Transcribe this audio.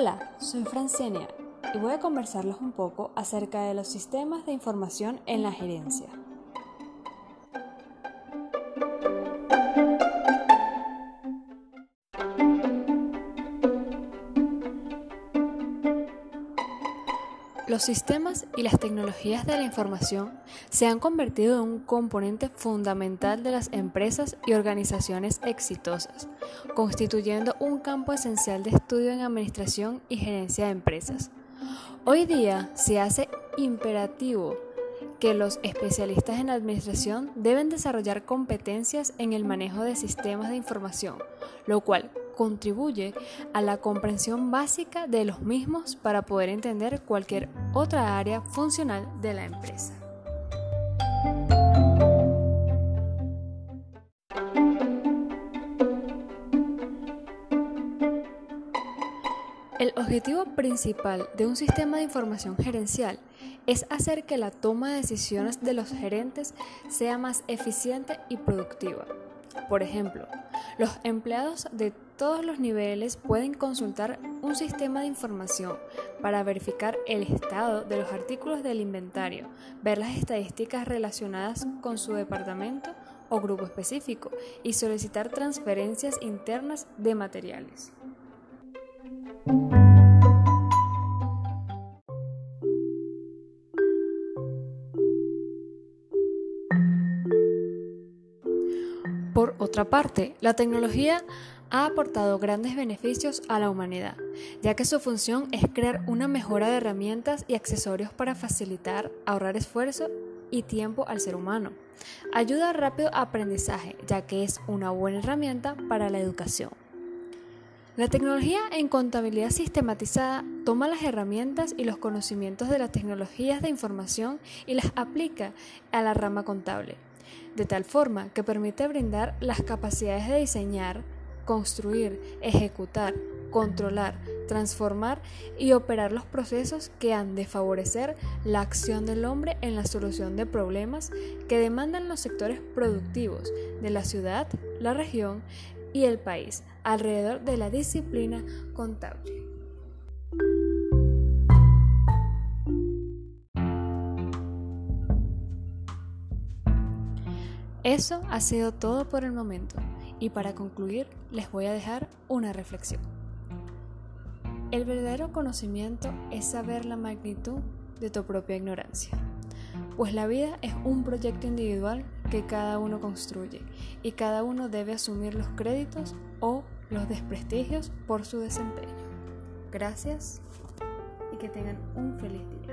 Hola, soy Francenia y voy a conversarles un poco acerca de los sistemas de información en la gerencia. Los sistemas y las tecnologías de la información se han convertido en un componente fundamental de las empresas y organizaciones exitosas, constituyendo un campo esencial de estudio en administración y gerencia de empresas. Hoy día se hace imperativo que los especialistas en administración deben desarrollar competencias en el manejo de sistemas de información, lo cual contribuye a la comprensión básica de los mismos para poder entender cualquier otra área funcional de la empresa. El objetivo principal de un sistema de información gerencial es hacer que la toma de decisiones de los gerentes sea más eficiente y productiva. Por ejemplo, los empleados de todos los niveles pueden consultar un sistema de información para verificar el estado de los artículos del inventario, ver las estadísticas relacionadas con su departamento o grupo específico y solicitar transferencias internas de materiales. Por otra parte, la tecnología ha aportado grandes beneficios a la humanidad, ya que su función es crear una mejora de herramientas y accesorios para facilitar, ahorrar esfuerzo y tiempo al ser humano. Ayuda a rápido aprendizaje, ya que es una buena herramienta para la educación. La tecnología en contabilidad sistematizada toma las herramientas y los conocimientos de las tecnologías de información y las aplica a la rama contable, de tal forma que permite brindar las capacidades de diseñar, construir, ejecutar, controlar, transformar y operar los procesos que han de favorecer la acción del hombre en la solución de problemas que demandan los sectores productivos de la ciudad, la región y el país alrededor de la disciplina contable. Eso ha sido todo por el momento. Y para concluir, les voy a dejar una reflexión. El verdadero conocimiento es saber la magnitud de tu propia ignorancia, pues la vida es un proyecto individual que cada uno construye y cada uno debe asumir los créditos o los desprestigios por su desempeño. Gracias y que tengan un feliz día.